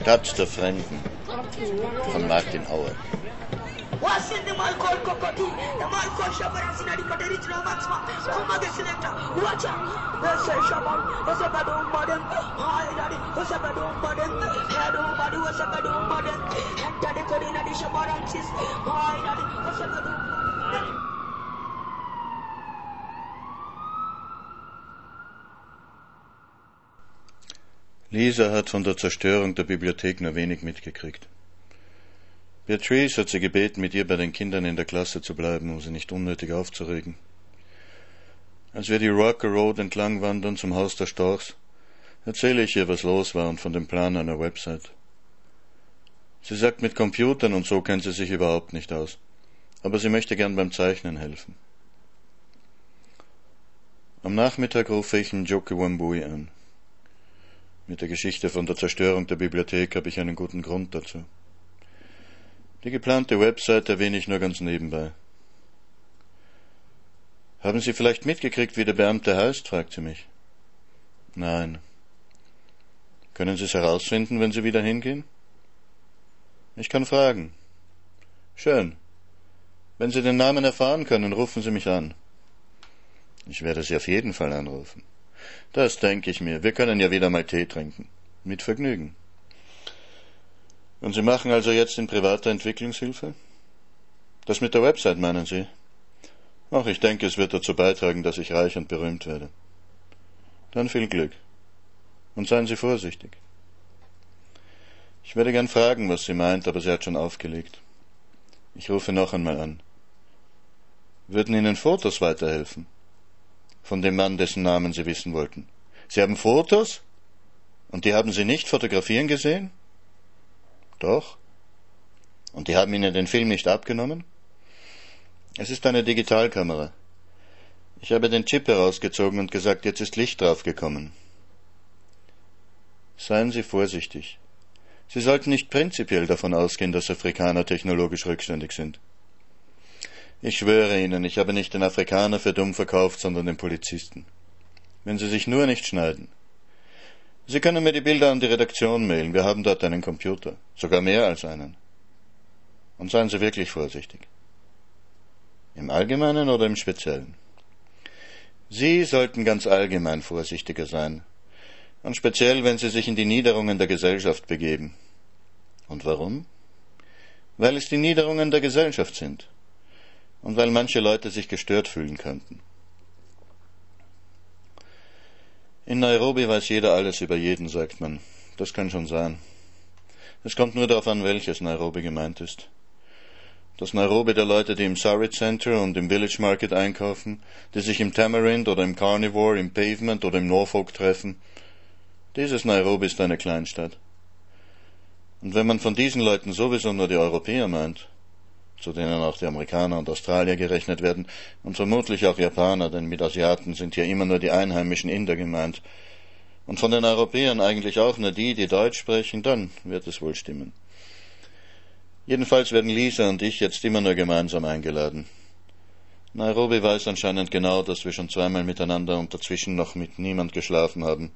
Stadt der Fremden von Martin Auer. wasinde malkol kokoti e malkol shabaran sinadi kate rich no maxma kuma de selector wacha ese shabar ese badu modern hai dadi ese badu modern hadu badu ese badu modern enta de kodina di shabaran sis hai dadi ese badu modern Lisa hat von der Zerstörung der Bibliothek nur wenig mitgekriegt. Beatrice hat sie gebeten, mit ihr bei den Kindern in der Klasse zu bleiben, um sie nicht unnötig aufzuregen. Als wir die Rocker Road entlang wandern zum Haus der Storchs, erzähle ich ihr, was los war und von dem Plan einer Website. Sie sagt, mit Computern und so kennt sie sich überhaupt nicht aus, aber sie möchte gern beim Zeichnen helfen. Am Nachmittag rufe ich Njoki Wambui an. Mit der Geschichte von der Zerstörung der Bibliothek habe ich einen guten Grund dazu. Die geplante Website erwähne ich nur ganz nebenbei. Haben Sie vielleicht mitgekriegt, wie der Beamte heißt? fragt sie mich. Nein. Können Sie es herausfinden, wenn Sie wieder hingehen? Ich kann fragen. Schön. Wenn Sie den Namen erfahren können, rufen Sie mich an. Ich werde Sie auf jeden Fall anrufen. Das denke ich mir. Wir können ja wieder mal Tee trinken. Mit Vergnügen. Und Sie machen also jetzt in privater Entwicklungshilfe? Das mit der Website meinen Sie? Ach, ich denke, es wird dazu beitragen, dass ich reich und berühmt werde. Dann viel Glück. Und seien Sie vorsichtig. Ich werde gern fragen, was sie meint, aber sie hat schon aufgelegt. Ich rufe noch einmal an. Würden Ihnen Fotos weiterhelfen? Von dem Mann, dessen Namen Sie wissen wollten. Sie haben Fotos? Und die haben Sie nicht fotografieren gesehen? Doch. Und die haben Ihnen den Film nicht abgenommen? Es ist eine Digitalkamera. Ich habe den Chip herausgezogen und gesagt, jetzt ist Licht draufgekommen. Seien Sie vorsichtig. Sie sollten nicht prinzipiell davon ausgehen, dass Afrikaner technologisch rückständig sind. Ich schwöre Ihnen, ich habe nicht den Afrikaner für dumm verkauft, sondern den Polizisten. Wenn Sie sich nur nicht schneiden. Sie können mir die Bilder an die Redaktion mailen, wir haben dort einen Computer, sogar mehr als einen. Und seien Sie wirklich vorsichtig. Im Allgemeinen oder im Speziellen? Sie sollten ganz allgemein vorsichtiger sein, und speziell, wenn Sie sich in die Niederungen der Gesellschaft begeben. Und warum? Weil es die Niederungen der Gesellschaft sind und weil manche Leute sich gestört fühlen könnten. In Nairobi weiß jeder alles über jeden, sagt man. Das kann schon sein. Es kommt nur darauf an, welches Nairobi gemeint ist. Das Nairobi der Leute, die im Surrey Center und im Village Market einkaufen, die sich im Tamarind oder im Carnivore, im Pavement oder im Norfolk treffen, dieses Nairobi ist eine Kleinstadt. Und wenn man von diesen Leuten sowieso nur die Europäer meint, zu denen auch die Amerikaner und Australier gerechnet werden, und vermutlich auch Japaner, denn mit Asiaten sind hier immer nur die einheimischen Inder gemeint, und von den Europäern eigentlich auch nur die, die Deutsch sprechen, dann wird es wohl stimmen. Jedenfalls werden Lisa und ich jetzt immer nur gemeinsam eingeladen. Nairobi weiß anscheinend genau, dass wir schon zweimal miteinander und dazwischen noch mit niemand geschlafen haben,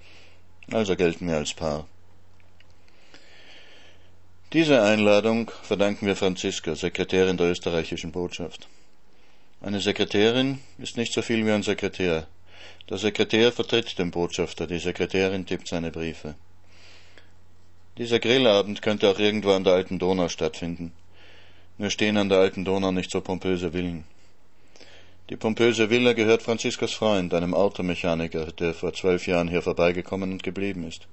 also gelten wir als Paar. Diese Einladung verdanken wir Franziska, Sekretärin der österreichischen Botschaft. Eine Sekretärin ist nicht so viel wie ein Sekretär. Der Sekretär vertritt den Botschafter, die Sekretärin tippt seine Briefe. Dieser Grillabend könnte auch irgendwo an der alten Donau stattfinden. Nur stehen an der alten Donau nicht so pompöse Villen. Die pompöse Villa gehört Franziskas Freund, einem Automechaniker, der vor zwölf Jahren hier vorbeigekommen und geblieben ist.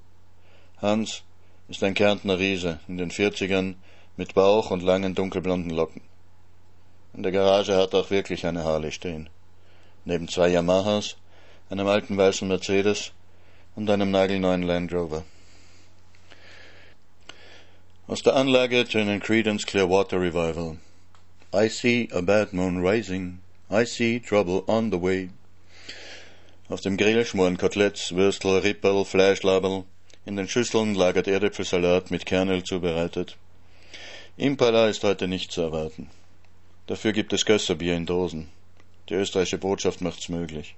Hans, ist ein Kärntner Riese in den Vierzigern mit Bauch und langen dunkelblonden Locken. In der Garage hat er auch wirklich eine Harley stehen. Neben zwei Yamahas, einem alten weißen Mercedes und einem nagelneuen Land Rover. Aus der Anlage tönen Credence Clearwater Revival. I see a bad moon rising. I see trouble on the way. Auf dem Grill schmoren Koteletts, Würstel, Rippel, Fleischlaberl, in den Schüsseln lagert Erdäpfelsalat mit Kernöl zubereitet. Impala ist heute nicht zu erwarten. Dafür gibt es Gösserbier in Dosen. Die österreichische Botschaft macht's möglich.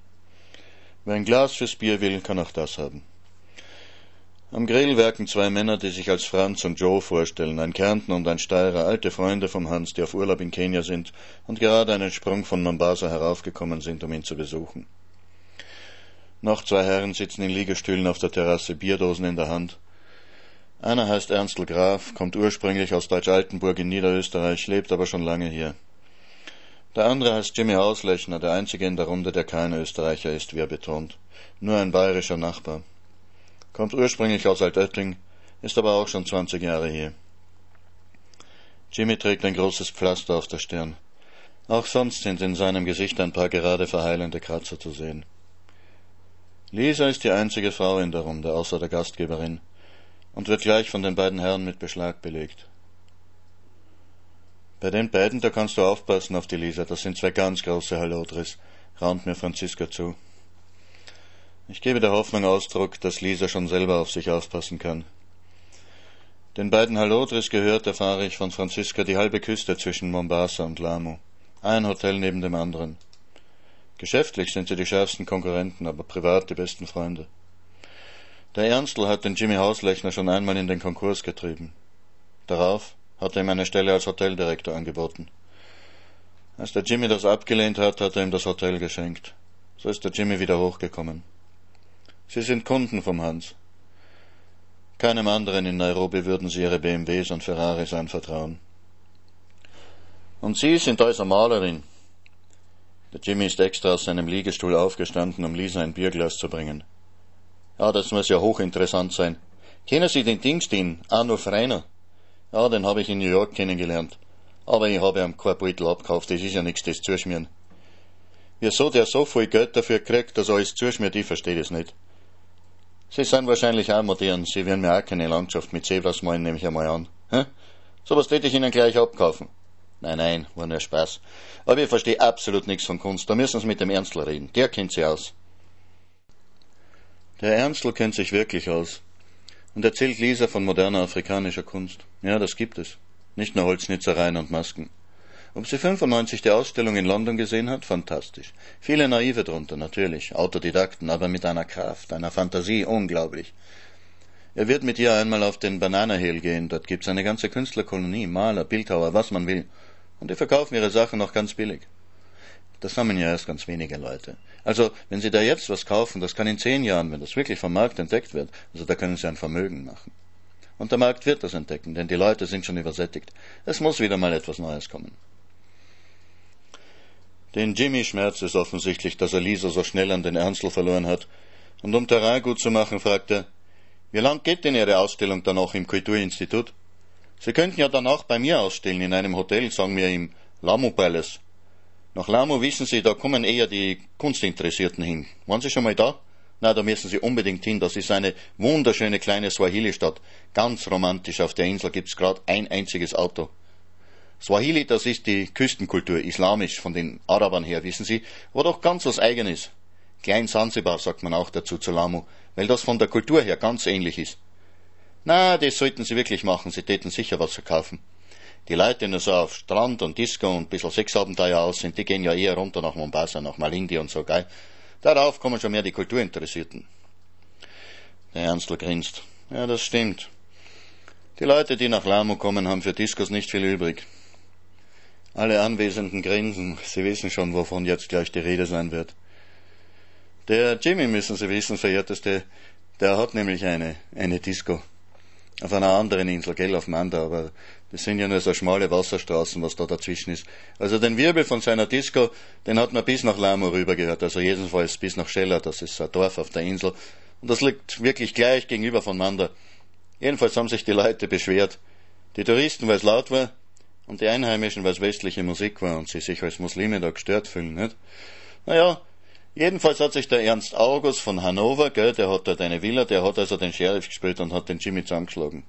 Wer ein Glas fürs Bier will, kann auch das haben. Am Grill werken zwei Männer, die sich als Franz und Joe vorstellen, ein Kärntner und ein Steirer, alte Freunde vom Hans, die auf Urlaub in Kenia sind und gerade einen Sprung von Mombasa heraufgekommen sind, um ihn zu besuchen. Noch zwei Herren sitzen in Liegestühlen auf der Terrasse, Bierdosen in der Hand. Einer heißt Ernstl Graf, kommt ursprünglich aus Deutsch-Altenburg in Niederösterreich, lebt aber schon lange hier. Der andere heißt Jimmy Auslechner, der einzige in der Runde, der kein Österreicher ist, wie er betont. Nur ein bayerischer Nachbar kommt ursprünglich aus Altötting, ist aber auch schon 20 Jahre hier. Jimmy trägt ein großes Pflaster auf der Stirn. Auch sonst sind in seinem Gesicht ein paar gerade verheilende Kratzer zu sehen. Lisa ist die einzige Frau in der Runde, außer der Gastgeberin, und wird gleich von den beiden Herren mit Beschlag belegt. Bei den beiden, da kannst du aufpassen auf die Lisa, das sind zwei ganz große Hallodris, raunt mir Franziska zu. Ich gebe der Hoffnung Ausdruck, dass Lisa schon selber auf sich aufpassen kann. Den beiden Halodris gehört, erfahre ich von Franziska, die halbe Küste zwischen Mombasa und Lamu. Ein Hotel neben dem anderen. Geschäftlich sind sie die schärfsten Konkurrenten, aber privat die besten Freunde. Der Ernstl hat den Jimmy Hauslechner schon einmal in den Konkurs getrieben. Darauf hat er ihm eine Stelle als Hoteldirektor angeboten. Als der Jimmy das abgelehnt hat, hat er ihm das Hotel geschenkt. So ist der Jimmy wieder hochgekommen. Sie sind Kunden vom Hans. Keinem anderen in Nairobi würden sie ihre BMWs und Ferraris anvertrauen. Und Sie sind also Malerin. Der Jimmy ist extra aus seinem Liegestuhl aufgestanden, um Lisa ein Bierglas zu bringen. Ja, das muss ja hochinteressant sein. Kennen Sie den Dings, den Arno Freiner? Ja, den habe ich in New York kennengelernt. Aber ich habe ihm kein Beutel abgekauft, das ist ja nichts, das zuschmieren. Wieso der so viel Geld dafür kriegt, dass alles zuschmiert, ich verstehe das nicht. Sie sind wahrscheinlich auch modern. Sie werden mir auch keine Landschaft mit Zebras malen, nehme ich einmal an. Hä? So was täte ich Ihnen gleich abkaufen. Nein, nein, war nur Spaß. Aber ich verstehe absolut nichts von Kunst. Da müssen Sie mit dem Ernstl reden. Der kennt sie aus. Der Ernstl kennt sich wirklich aus. Und erzählt Lisa von moderner afrikanischer Kunst. Ja, das gibt es. Nicht nur Holznitzereien und Masken. Ob sie 95 die Ausstellung in London gesehen hat? Fantastisch. Viele Naive drunter, natürlich. Autodidakten, aber mit einer Kraft, einer Fantasie, unglaublich. Er wird mit ihr einmal auf den Banana gehen. Dort gibt's eine ganze Künstlerkolonie, Maler, Bildhauer, was man will. Und die verkaufen ihre Sachen noch ganz billig. Das sammeln ja erst ganz wenige Leute. Also, wenn Sie da jetzt was kaufen, das kann in zehn Jahren, wenn das wirklich vom Markt entdeckt wird, also da können Sie ein Vermögen machen. Und der Markt wird das entdecken, denn die Leute sind schon übersättigt. Es muss wieder mal etwas Neues kommen. Den Jimmy schmerzt es offensichtlich, dass er Lisa so schnell an den Ernstl verloren hat, und um Terrain gut zu machen, fragt er, wie lang geht denn Ihre Ausstellung dann noch im Kulturinstitut? Sie könnten ja danach bei mir ausstellen in einem Hotel, sagen wir im Lamu Palace. Nach Lamu wissen Sie, da kommen eher die Kunstinteressierten hin. Waren Sie schon mal da? Na, da müssen Sie unbedingt hin. Das ist eine wunderschöne kleine Swahili-Stadt. Ganz romantisch. Auf der Insel gibt's gerade ein einziges Auto. Swahili, das ist die Küstenkultur, islamisch von den Arabern her, wissen Sie, war doch ganz was Eigenes. Klein Sansibar sagt man auch dazu zu Lamu, weil das von der Kultur her ganz ähnlich ist. Na, das sollten Sie wirklich machen, Sie täten sicher was verkaufen. Die Leute, die nur so auf Strand und Disco und bisschen Sexabenteuer aus sind, die gehen ja eher runter nach Mombasa, nach Malindi und so, gell? Darauf kommen schon mehr die Kulturinteressierten. Der Ernstl grinst. Ja, das stimmt. Die Leute, die nach Lamu kommen, haben für Discos nicht viel übrig. Alle Anwesenden grinsen. Sie wissen schon, wovon jetzt gleich die Rede sein wird. Der Jimmy, müssen Sie wissen, verehrteste, der hat nämlich eine, eine Disco. Auf einer anderen Insel, gell, auf Manda, aber das sind ja nur so schmale Wasserstraßen, was da dazwischen ist. Also den Wirbel von seiner Disco, den hat man bis nach Lamo rüber gehört, also jedenfalls bis nach Scheller, das ist ein Dorf auf der Insel. Und das liegt wirklich gleich gegenüber von Manda. Jedenfalls haben sich die Leute beschwert. Die Touristen, weil es laut war, und die Einheimischen, weil es westliche Musik war und sie sich als Muslime da gestört fühlen, nicht? Naja, jedenfalls hat sich der Ernst August von Hannover, gell, der hat dort eine Villa, der hat also den Sheriff gespielt und hat den Jimmy zusammengeschlagen.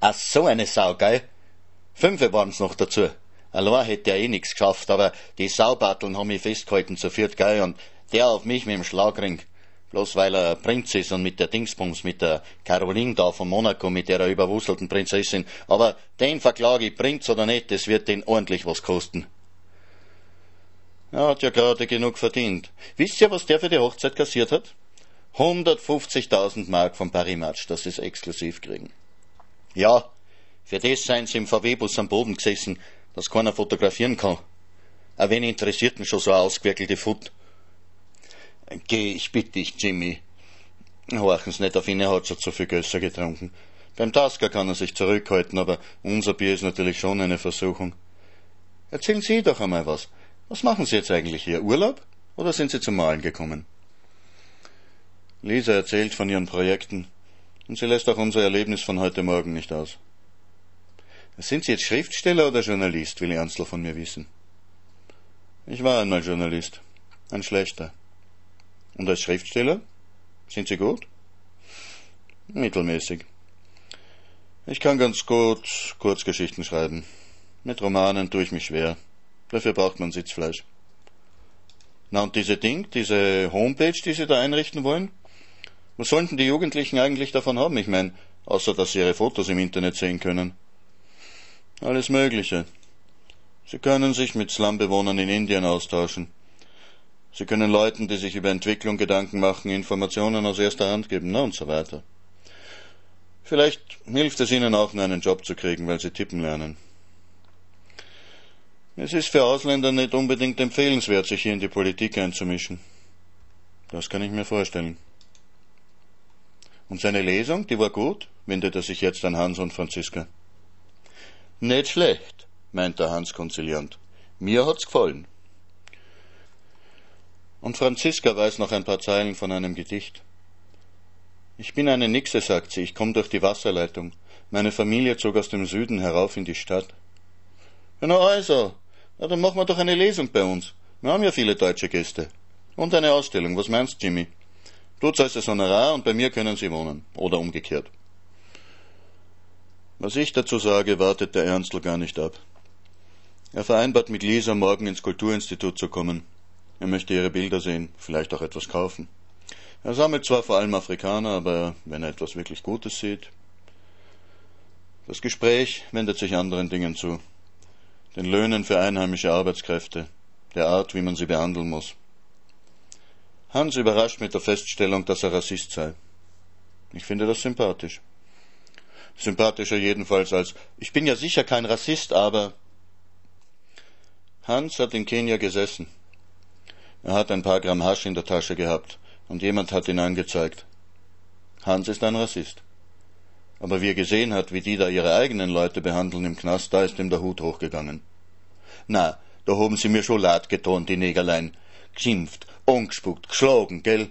Ach, so eine Sau, gell? Fünfe waren's noch dazu. Allein hätte er eh nix geschafft, aber die Saubatteln haben mich festgehalten zu viert, gell, und der auf mich mit dem Schlagring bloß weil er Prinz ist und mit der Dingsbums, mit der Caroline da von Monaco, mit der überwuselten Prinzessin. Aber den verklage ich, Prinz oder nicht, das wird den ordentlich was kosten. Er hat ja gerade genug verdient. Wisst ihr, was der für die Hochzeit kassiert hat? 150.000 Mark vom Parimatsch, dass sie es exklusiv kriegen. Ja, für das seien sie im VW-Bus am Boden gesessen, dass keiner fotografieren kann. Ein wenig interessiert mich schon so ausgewirkelte Foot. Geh, ich bitte dich, Jimmy. Horchen Sie nicht auf ihn, er hat schon zu viel Gösser getrunken. Beim Tasker kann er sich zurückhalten, aber unser Bier ist natürlich schon eine Versuchung. Erzählen Sie doch einmal was. Was machen Sie jetzt eigentlich hier? Urlaub? Oder sind Sie zum Malen gekommen? Lisa erzählt von ihren Projekten und sie lässt auch unser Erlebnis von heute Morgen nicht aus. Sind Sie jetzt Schriftsteller oder Journalist, will Ernstl von mir wissen. Ich war einmal Journalist. Ein schlechter. Und als Schriftsteller? Sind Sie gut? Mittelmäßig. Ich kann ganz gut Kurzgeschichten schreiben. Mit Romanen tue ich mich schwer. Dafür braucht man Sitzfleisch. Na und diese Ding, diese Homepage, die Sie da einrichten wollen? Was sollten die Jugendlichen eigentlich davon haben? Ich meine, außer dass sie ihre Fotos im Internet sehen können. Alles Mögliche. Sie können sich mit Slumbewohnern in Indien austauschen. Sie können Leuten, die sich über Entwicklung Gedanken machen, Informationen aus erster Hand geben, na und so weiter. Vielleicht hilft es ihnen auch, nur einen Job zu kriegen, weil sie tippen lernen. Es ist für Ausländer nicht unbedingt empfehlenswert, sich hier in die Politik einzumischen. Das kann ich mir vorstellen. Und seine Lesung, die war gut, wendet er sich jetzt an Hans und Franziska. Nicht schlecht, meint der Hans konziliant. Mir hat's gefallen. Und Franziska weiß noch ein paar Zeilen von einem Gedicht. Ich bin eine Nixe, sagt sie, ich komme durch die Wasserleitung. Meine Familie zog aus dem Süden herauf in die Stadt. Na also, na, dann machen wir doch eine Lesung bei uns. Wir haben ja viele deutsche Gäste. Und eine Ausstellung. Was meinst, Jimmy? Du zahlst das Honorar und bei mir können sie wohnen. Oder umgekehrt. Was ich dazu sage, wartet der Ernstl gar nicht ab. Er vereinbart mit Lisa, morgen ins Kulturinstitut zu kommen. Er möchte ihre Bilder sehen, vielleicht auch etwas kaufen. Er sammelt zwar vor allem Afrikaner, aber wenn er etwas wirklich Gutes sieht. Das Gespräch wendet sich anderen Dingen zu den Löhnen für einheimische Arbeitskräfte, der Art, wie man sie behandeln muss. Hans überrascht mit der Feststellung, dass er Rassist sei. Ich finde das sympathisch. Sympathischer jedenfalls als ich bin ja sicher kein Rassist, aber Hans hat in Kenia gesessen. Er hat ein paar Gramm Hasch in der Tasche gehabt und jemand hat ihn angezeigt. Hans ist ein Rassist. Aber wie er gesehen hat, wie die da ihre eigenen Leute behandeln im Knast, da ist ihm der Hut hochgegangen. Na, da haben sie mir schon leid getan, die Negerlein. Geschimpft, angespuckt, geschlagen, gell?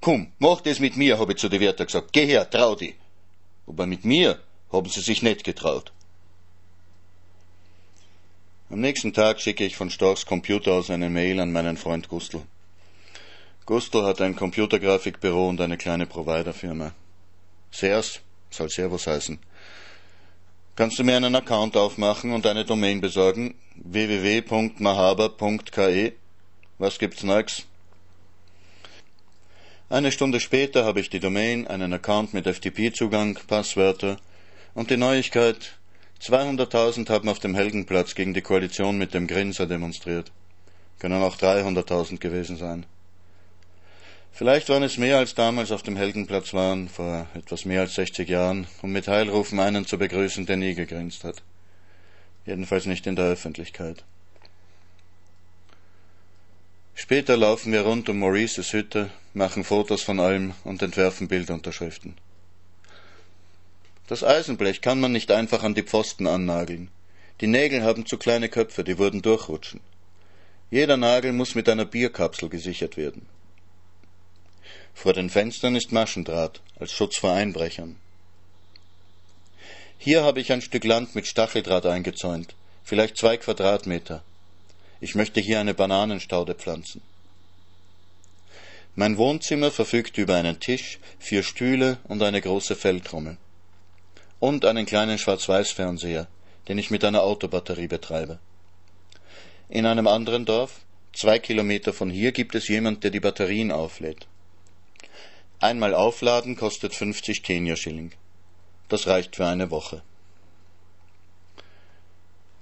Komm, mach das mit mir, hab ich zu den Wärter gesagt. Geh her, trau dich. Aber mit mir haben sie sich nicht getraut. Am nächsten Tag schicke ich von Storchs Computer aus eine Mail an meinen Freund Gustl. Gustl hat ein Computergrafikbüro und eine kleine Providerfirma. Sers, soll Servus heißen. Kannst du mir einen Account aufmachen und eine Domain besorgen? www.mahaba.ke Was gibt's Neues? Eine Stunde später habe ich die Domain, einen Account mit FTP-Zugang, Passwörter und die Neuigkeit, 200.000 haben auf dem Helgenplatz gegen die Koalition mit dem Grinser demonstriert. Können auch 300.000 gewesen sein. Vielleicht waren es mehr als damals auf dem Heldenplatz waren, vor etwas mehr als 60 Jahren, um mit Heilrufen einen zu begrüßen, der nie gegrinst hat. Jedenfalls nicht in der Öffentlichkeit. Später laufen wir rund um Maurices Hütte, machen Fotos von allem und entwerfen Bildunterschriften. Das Eisenblech kann man nicht einfach an die Pfosten annageln. Die Nägel haben zu kleine Köpfe, die würden durchrutschen. Jeder Nagel muss mit einer Bierkapsel gesichert werden. Vor den Fenstern ist Maschendraht als Schutz vor Einbrechern. Hier habe ich ein Stück Land mit Stacheldraht eingezäunt, vielleicht zwei Quadratmeter. Ich möchte hier eine Bananenstaude pflanzen. Mein Wohnzimmer verfügt über einen Tisch, vier Stühle und eine große Feldtrommel. Und einen kleinen Schwarz-Weiß-Fernseher, den ich mit einer Autobatterie betreibe. In einem anderen Dorf, zwei Kilometer von hier, gibt es jemand, der die Batterien auflädt. Einmal aufladen kostet 50 Kenia-Schilling. Das reicht für eine Woche.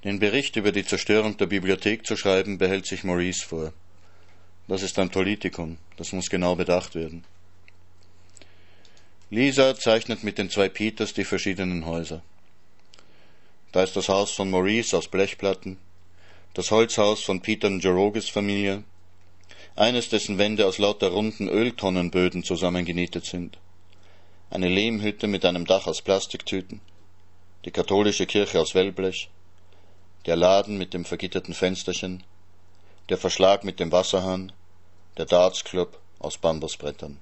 Den Bericht über die Zerstörung der Bibliothek zu schreiben, behält sich Maurice vor. Das ist ein Politikum, das muss genau bedacht werden. Lisa zeichnet mit den zwei Peters die verschiedenen Häuser. Da ist das Haus von Maurice aus Blechplatten, das Holzhaus von Peter Jerogis Familie, eines dessen Wände aus lauter runden Öltonnenböden zusammengenietet sind, eine Lehmhütte mit einem Dach aus Plastiktüten, die katholische Kirche aus Wellblech, der Laden mit dem vergitterten Fensterchen, der Verschlag mit dem Wasserhahn, der Dartsclub aus Bambusbrettern.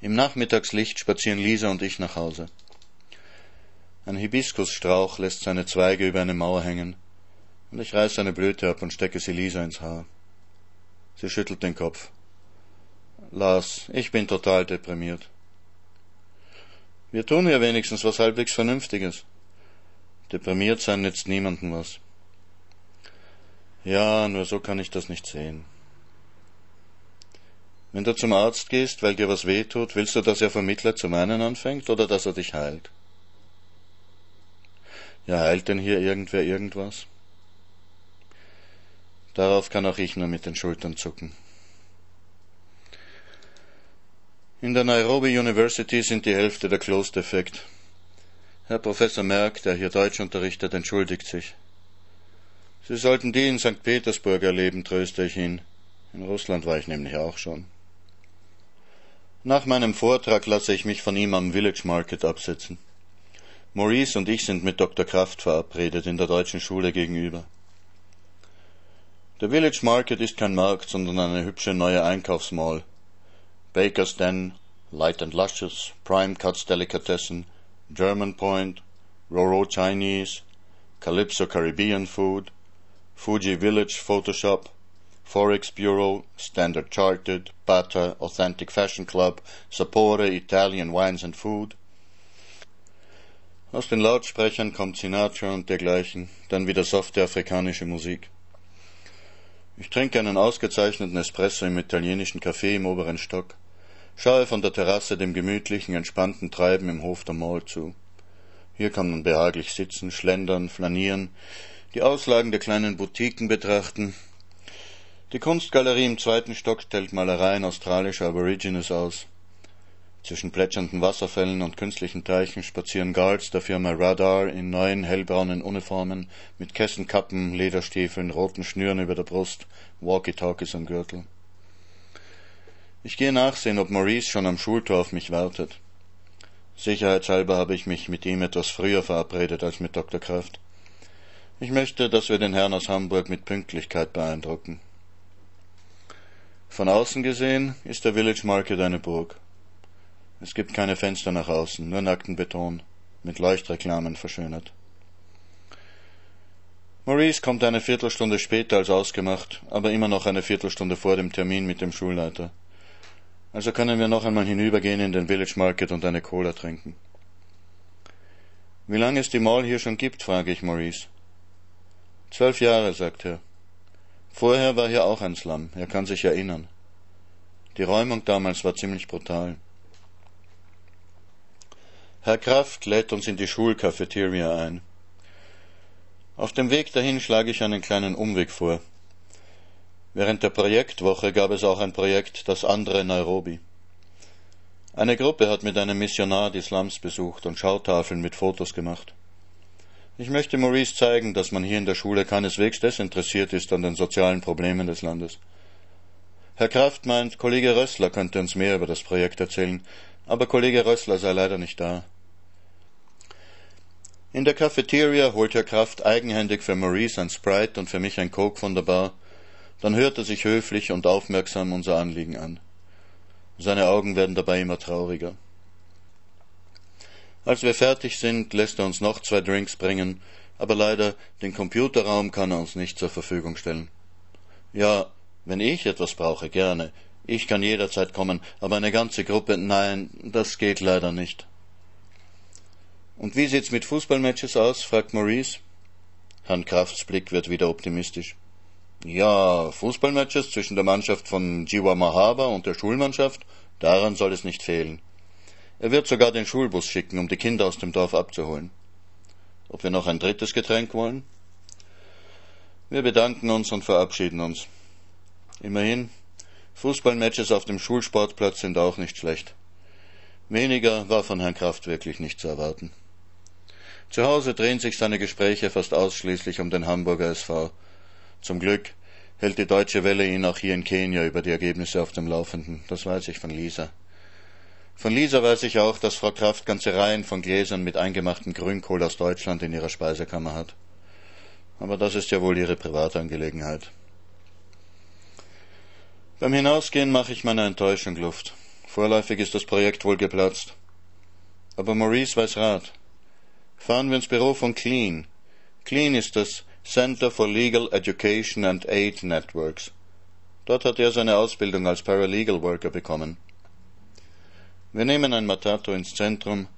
Im Nachmittagslicht spazieren Lisa und ich nach Hause. Ein Hibiskusstrauch lässt seine Zweige über eine Mauer hängen, und ich reiße eine Blüte ab und stecke sie Lisa ins Haar. Sie schüttelt den Kopf. Lars, ich bin total deprimiert. Wir tun ja wenigstens was halbwegs Vernünftiges. Deprimiert sein nützt niemandem was. Ja, nur so kann ich das nicht sehen. Wenn du zum Arzt gehst, weil dir was weh tut, willst du, dass er vom Mitleid zu meinen anfängt oder dass er dich heilt? Ja, heilt denn hier irgendwer irgendwas? Darauf kann auch ich nur mit den Schultern zucken. In der Nairobi University sind die Hälfte der Close defekt. Herr Professor Merck, der hier Deutsch unterrichtet, entschuldigt sich. Sie sollten die in St. Petersburg erleben, tröste ich ihn. In Russland war ich nämlich auch schon. Nach meinem Vortrag lasse ich mich von ihm am Village Market absetzen. Maurice und ich sind mit Dr. Kraft verabredet in der deutschen Schule gegenüber. Der Village Market ist kein Markt, sondern eine hübsche neue Einkaufsmall. Baker's Den, Light and Luscious, Prime Cuts Delicatessen, German Point, Roro Chinese, Calypso Caribbean Food, Fuji Village Photoshop, Forex Bureau, Standard Chartered, Bata, Authentic Fashion Club, Sapore, Italian Wines and Food. Aus den Lautsprechern kommt Sinatra und dergleichen, dann wieder softe afrikanische Musik. Ich trinke einen ausgezeichneten Espresso im italienischen Café im oberen Stock, schaue von der Terrasse dem gemütlichen, entspannten Treiben im Hof der Mall zu. Hier kann man behaglich sitzen, schlendern, flanieren, die Auslagen der kleinen Boutiquen betrachten, die Kunstgalerie im zweiten Stock stellt Malereien australischer Aborigines aus. Zwischen plätschernden Wasserfällen und künstlichen Teichen spazieren Guards der Firma Radar in neuen hellbraunen Uniformen mit Kessenkappen, Lederstiefeln, roten Schnüren über der Brust, Walkie-Talkies am Gürtel. Ich gehe nachsehen, ob Maurice schon am Schultor auf mich wartet. Sicherheitshalber habe ich mich mit ihm etwas früher verabredet als mit Dr. Kraft. Ich möchte, dass wir den Herrn aus Hamburg mit Pünktlichkeit beeindrucken. Von außen gesehen ist der Village Market eine Burg. Es gibt keine Fenster nach außen, nur nackten Beton, mit Leuchtreklamen verschönert. Maurice kommt eine Viertelstunde später als ausgemacht, aber immer noch eine Viertelstunde vor dem Termin mit dem Schulleiter. Also können wir noch einmal hinübergehen in den Village Market und eine Cola trinken. Wie lange es die Mall hier schon gibt, frage ich Maurice. Zwölf Jahre, sagt er. Vorher war hier auch ein Slum, er kann sich erinnern. Die Räumung damals war ziemlich brutal. Herr Kraft lädt uns in die Schulcafeteria ein. Auf dem Weg dahin schlage ich einen kleinen Umweg vor. Während der Projektwoche gab es auch ein Projekt Das andere Nairobi. Eine Gruppe hat mit einem Missionar die Slums besucht und Schautafeln mit Fotos gemacht. Ich möchte Maurice zeigen, dass man hier in der Schule keineswegs desinteressiert ist an den sozialen Problemen des Landes. Herr Kraft meint, Kollege Rössler könnte uns mehr über das Projekt erzählen, aber Kollege Rössler sei leider nicht da. In der Cafeteria holt Herr Kraft eigenhändig für Maurice ein Sprite und für mich ein Coke von der Bar, dann hört er sich höflich und aufmerksam unser Anliegen an. Seine Augen werden dabei immer trauriger. Als wir fertig sind, lässt er uns noch zwei Drinks bringen, aber leider den Computerraum kann er uns nicht zur Verfügung stellen. Ja, wenn ich etwas brauche, gerne. Ich kann jederzeit kommen, aber eine ganze Gruppe, nein, das geht leider nicht. Und wie sieht's mit Fußballmatches aus? fragt Maurice. Herrn Krafts Blick wird wieder optimistisch. Ja, Fußballmatches zwischen der Mannschaft von Jiwa Mahaba und der Schulmannschaft, daran soll es nicht fehlen. Er wird sogar den Schulbus schicken, um die Kinder aus dem Dorf abzuholen. ob wir noch ein drittes Getränk wollen? Wir bedanken uns und verabschieden uns. Immerhin, Fußballmatches auf dem Schulsportplatz sind auch nicht schlecht. Weniger war von Herrn Kraft wirklich nicht zu erwarten. Zu Hause drehen sich seine Gespräche fast ausschließlich um den Hamburger SV. Zum Glück hält die Deutsche Welle ihn auch hier in Kenia über die Ergebnisse auf dem Laufenden. Das weiß ich von Lisa. Von Lisa weiß ich auch, dass Frau Kraft ganze Reihen von Gläsern mit eingemachten Grünkohl aus Deutschland in ihrer Speisekammer hat. Aber das ist ja wohl ihre Privatangelegenheit. Beim Hinausgehen mache ich meiner Enttäuschung Luft. Vorläufig ist das Projekt wohl geplatzt. Aber Maurice weiß Rat. Fahren wir ins Büro von Clean. Clean ist das Center for Legal Education and Aid Networks. Dort hat er seine Ausbildung als Paralegal Worker bekommen. Wir nehmen ein Matato ins Zentrum,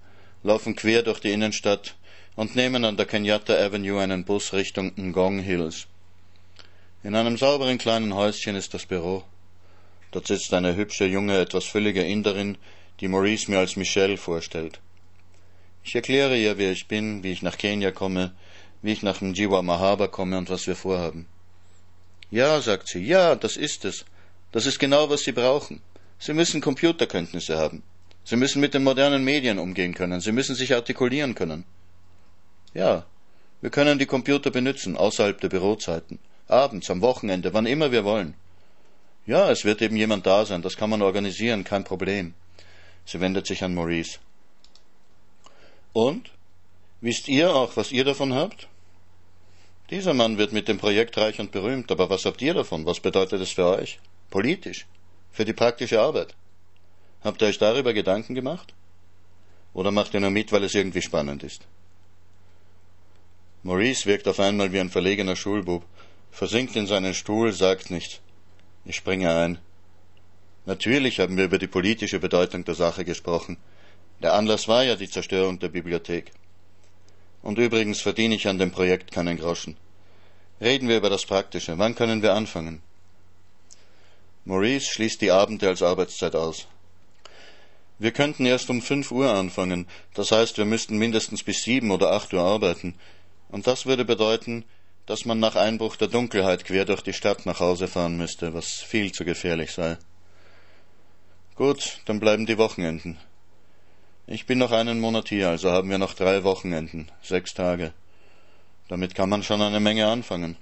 laufen quer durch die Innenstadt und nehmen an der Kenyatta Avenue einen Bus Richtung Ngong Hills. In einem sauberen kleinen Häuschen ist das Büro. Dort sitzt eine hübsche, junge, etwas füllige Inderin, die Maurice mir als Michelle vorstellt. Ich erkläre ihr, wer ich bin, wie ich nach Kenia komme, wie ich nach Mjiwa Mahaba komme und was wir vorhaben. Ja, sagt sie, ja, das ist es. Das ist genau, was Sie brauchen. Sie müssen Computerkenntnisse haben. Sie müssen mit den modernen Medien umgehen können. Sie müssen sich artikulieren können. Ja, wir können die Computer benutzen, außerhalb der Bürozeiten. Abends, am Wochenende, wann immer wir wollen. Ja, es wird eben jemand da sein, das kann man organisieren, kein Problem. Sie wendet sich an Maurice. Und? Wisst ihr auch, was ihr davon habt? Dieser Mann wird mit dem Projekt reich und berühmt, aber was habt ihr davon? Was bedeutet es für euch? Politisch? Für die praktische Arbeit? Habt ihr euch darüber Gedanken gemacht? Oder macht ihr nur mit, weil es irgendwie spannend ist? Maurice wirkt auf einmal wie ein verlegener Schulbub, versinkt in seinen Stuhl, sagt nichts. Ich springe ein. Natürlich haben wir über die politische Bedeutung der Sache gesprochen. Der Anlass war ja die Zerstörung der Bibliothek. Und übrigens verdiene ich an dem Projekt keinen Groschen. Reden wir über das Praktische. Wann können wir anfangen? Maurice schließt die Abende als Arbeitszeit aus. Wir könnten erst um fünf Uhr anfangen, das heißt, wir müssten mindestens bis sieben oder acht Uhr arbeiten, und das würde bedeuten, dass man nach Einbruch der Dunkelheit quer durch die Stadt nach Hause fahren müsste, was viel zu gefährlich sei. Gut, dann bleiben die Wochenenden. Ich bin noch einen Monat hier, also haben wir noch drei Wochenenden, sechs Tage. Damit kann man schon eine Menge anfangen.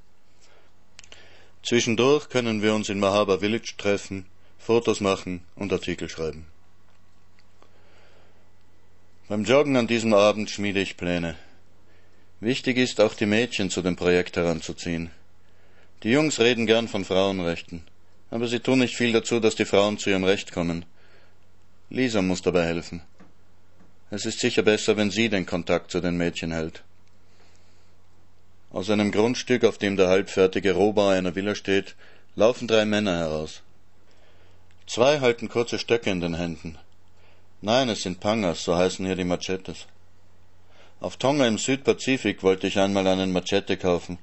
Zwischendurch können wir uns in Mahaba Village treffen, Fotos machen und Artikel schreiben. Beim Joggen an diesem Abend schmiede ich Pläne. Wichtig ist auch die Mädchen zu dem Projekt heranzuziehen. Die Jungs reden gern von Frauenrechten, aber sie tun nicht viel dazu, dass die Frauen zu ihrem Recht kommen. Lisa muss dabei helfen. Es ist sicher besser, wenn sie den Kontakt zu den Mädchen hält. Aus einem Grundstück, auf dem der halbfertige Rohbau einer Villa steht, laufen drei Männer heraus. Zwei halten kurze Stöcke in den Händen. Nein, es sind Pangas, so heißen hier die Machetes. Auf Tonga im Südpazifik wollte ich einmal einen Machete kaufen.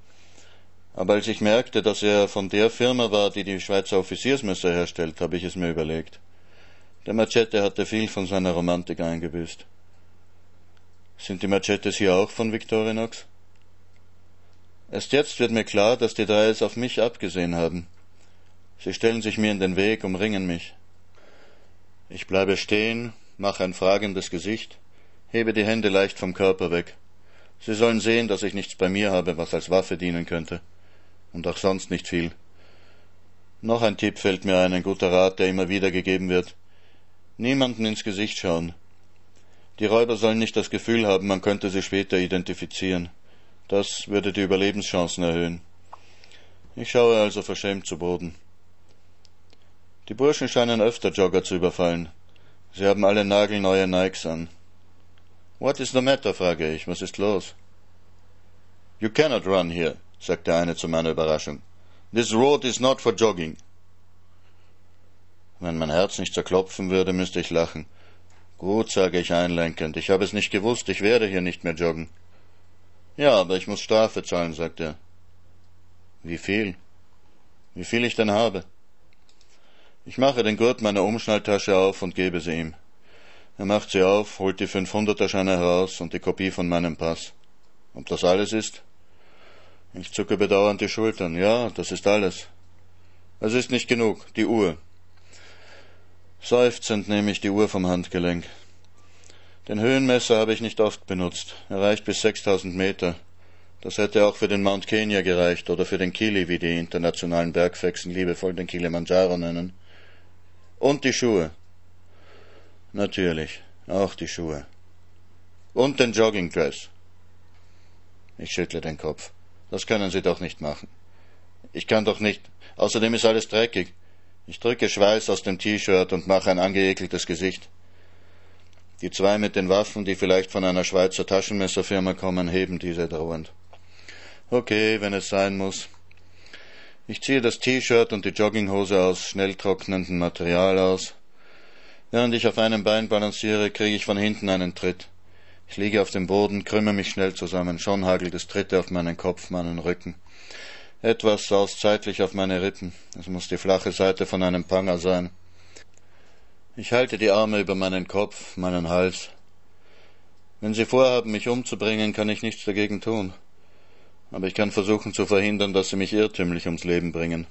Aber als ich merkte, dass er von der Firma war, die die Schweizer Offiziersmesser herstellt, habe ich es mir überlegt. Der Machete hatte viel von seiner Romantik eingebüßt. Sind die Machetes hier auch von Victorinox? Erst jetzt wird mir klar, dass die drei es auf mich abgesehen haben. Sie stellen sich mir in den Weg, umringen mich. Ich bleibe stehen, mache ein fragendes Gesicht hebe die Hände leicht vom Körper weg. Sie sollen sehen, dass ich nichts bei mir habe, was als Waffe dienen könnte. Und auch sonst nicht viel. Noch ein Tipp fällt mir ein, ein guter Rat, der immer wieder gegeben wird. Niemanden ins Gesicht schauen. Die Räuber sollen nicht das Gefühl haben, man könnte sie später identifizieren. Das würde die Überlebenschancen erhöhen. Ich schaue also verschämt zu Boden. Die Burschen scheinen öfter Jogger zu überfallen. Sie haben alle nagelneue Nikes an. What is the matter? frage ich. Was ist los? You cannot run here, sagt der eine zu meiner Überraschung. This road is not for jogging. Wenn mein Herz nicht zerklopfen würde, müsste ich lachen. Gut, sage ich einlenkend, ich habe es nicht gewusst, ich werde hier nicht mehr joggen. Ja, aber ich muss Strafe zahlen, sagt er. Wie viel? Wie viel ich denn habe? Ich mache den Gurt meiner Umschnalltasche auf und gebe sie ihm. Er macht sie auf, holt die 500er Scheine heraus und die Kopie von meinem Pass. Ob das alles ist? Ich zucke bedauernd die Schultern. Ja, das ist alles. Es ist nicht genug, die Uhr. Seufzend nehme ich die Uhr vom Handgelenk. Den Höhenmesser habe ich nicht oft benutzt. Er reicht bis 6000 Meter. Das hätte auch für den Mount Kenya gereicht oder für den Kili, wie die internationalen Bergfexen liebevoll den Kilimanjaro nennen. Und die Schuhe. Natürlich, auch die Schuhe. Und den Joggingdress. Ich schüttle den Kopf. Das können Sie doch nicht machen. Ich kann doch nicht. Außerdem ist alles dreckig. Ich drücke Schweiß aus dem T-Shirt und mache ein angeekeltes Gesicht. Die zwei mit den Waffen, die vielleicht von einer Schweizer Taschenmesserfirma kommen, heben diese drohend. Okay, wenn es sein muss. Ich ziehe das T-Shirt und die Jogginghose aus schnell trocknendem Material aus. Während ich auf einem Bein balanciere, kriege ich von hinten einen Tritt. Ich liege auf dem Boden, krümme mich schnell zusammen. Schon hagelt es Tritte auf meinen Kopf, meinen Rücken. Etwas saust zeitlich auf meine Rippen. Es muss die flache Seite von einem Panger sein. Ich halte die Arme über meinen Kopf, meinen Hals. Wenn Sie vorhaben, mich umzubringen, kann ich nichts dagegen tun. Aber ich kann versuchen zu verhindern, dass Sie mich irrtümlich ums Leben bringen.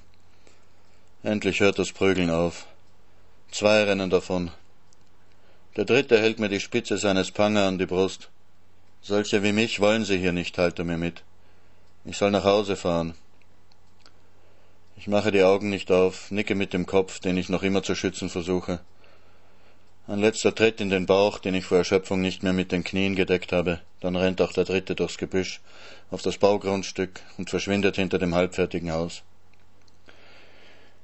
Endlich hört das Prügeln auf. Zwei rennen davon. Der dritte hält mir die Spitze seines Panger an die Brust. Solche wie mich wollen Sie hier nicht, er mir mit. Ich soll nach Hause fahren. Ich mache die Augen nicht auf, nicke mit dem Kopf, den ich noch immer zu schützen versuche. Ein letzter Tritt in den Bauch, den ich vor Erschöpfung nicht mehr mit den Knien gedeckt habe, dann rennt auch der dritte durchs Gebüsch auf das Baugrundstück und verschwindet hinter dem halbfertigen Haus.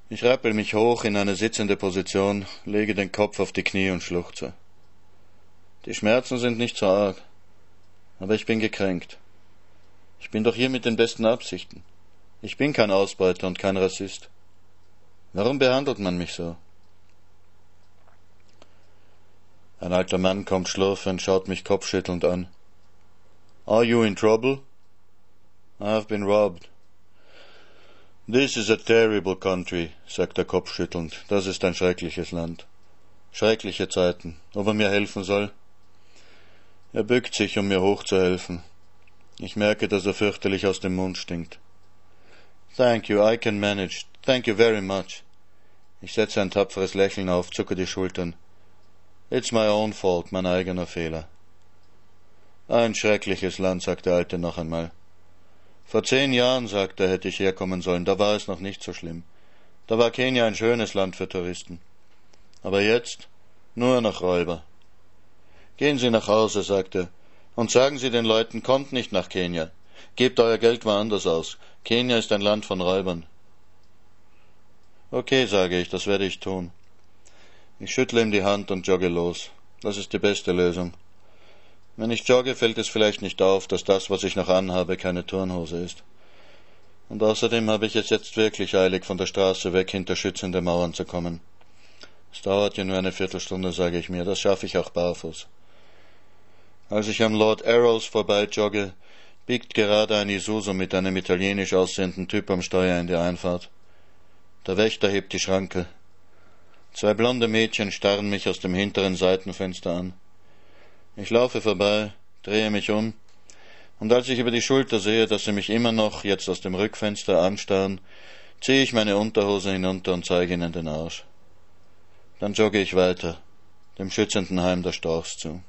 Ich rappel mich hoch in eine sitzende Position, lege den Kopf auf die Knie und schluchze. Die Schmerzen sind nicht so arg, aber ich bin gekränkt. Ich bin doch hier mit den besten Absichten. Ich bin kein Ausbeuter und kein Rassist. Warum behandelt man mich so? Ein alter Mann kommt schlurfend, schaut mich kopfschüttelnd an. Are you in trouble? I have been robbed. This is a terrible country, sagt er kopfschüttelnd. Das ist ein schreckliches Land. Schreckliche Zeiten. Ob er mir helfen soll? Er bückt sich, um mir hochzuhelfen. Ich merke, dass er fürchterlich aus dem Mund stinkt. Thank you, I can manage. Thank you very much. Ich setze ein tapferes Lächeln auf, zucke die Schultern. It's my own fault, mein eigener Fehler. Ein schreckliches Land, sagt der Alte noch einmal. Vor zehn Jahren, sagt er, hätte ich herkommen sollen, da war es noch nicht so schlimm. Da war Kenia ein schönes Land für Touristen. Aber jetzt nur noch Räuber. Gehen Sie nach Hause, sagte er, und sagen Sie den Leuten, kommt nicht nach Kenia. Gebt euer Geld woanders aus. Kenia ist ein Land von Räubern. Okay, sage ich, das werde ich tun. Ich schüttle ihm die Hand und jogge los. Das ist die beste Lösung. Wenn ich jogge, fällt es vielleicht nicht auf, dass das, was ich noch anhabe, keine Turnhose ist. Und außerdem habe ich es jetzt wirklich eilig, von der Straße weg hinter schützende Mauern zu kommen. Es dauert ja nur eine Viertelstunde, sage ich mir, das schaffe ich auch barfuß. Als ich am Lord Arrows vorbei jogge, biegt gerade ein Isuzu mit einem italienisch aussehenden Typ am Steuer in die Einfahrt. Der Wächter hebt die Schranke. Zwei blonde Mädchen starren mich aus dem hinteren Seitenfenster an. Ich laufe vorbei, drehe mich um, und als ich über die Schulter sehe, dass sie mich immer noch jetzt aus dem Rückfenster anstarren, ziehe ich meine Unterhose hinunter und zeige ihnen den Arsch. Dann jogge ich weiter, dem schützenden Heim der Storchs zu.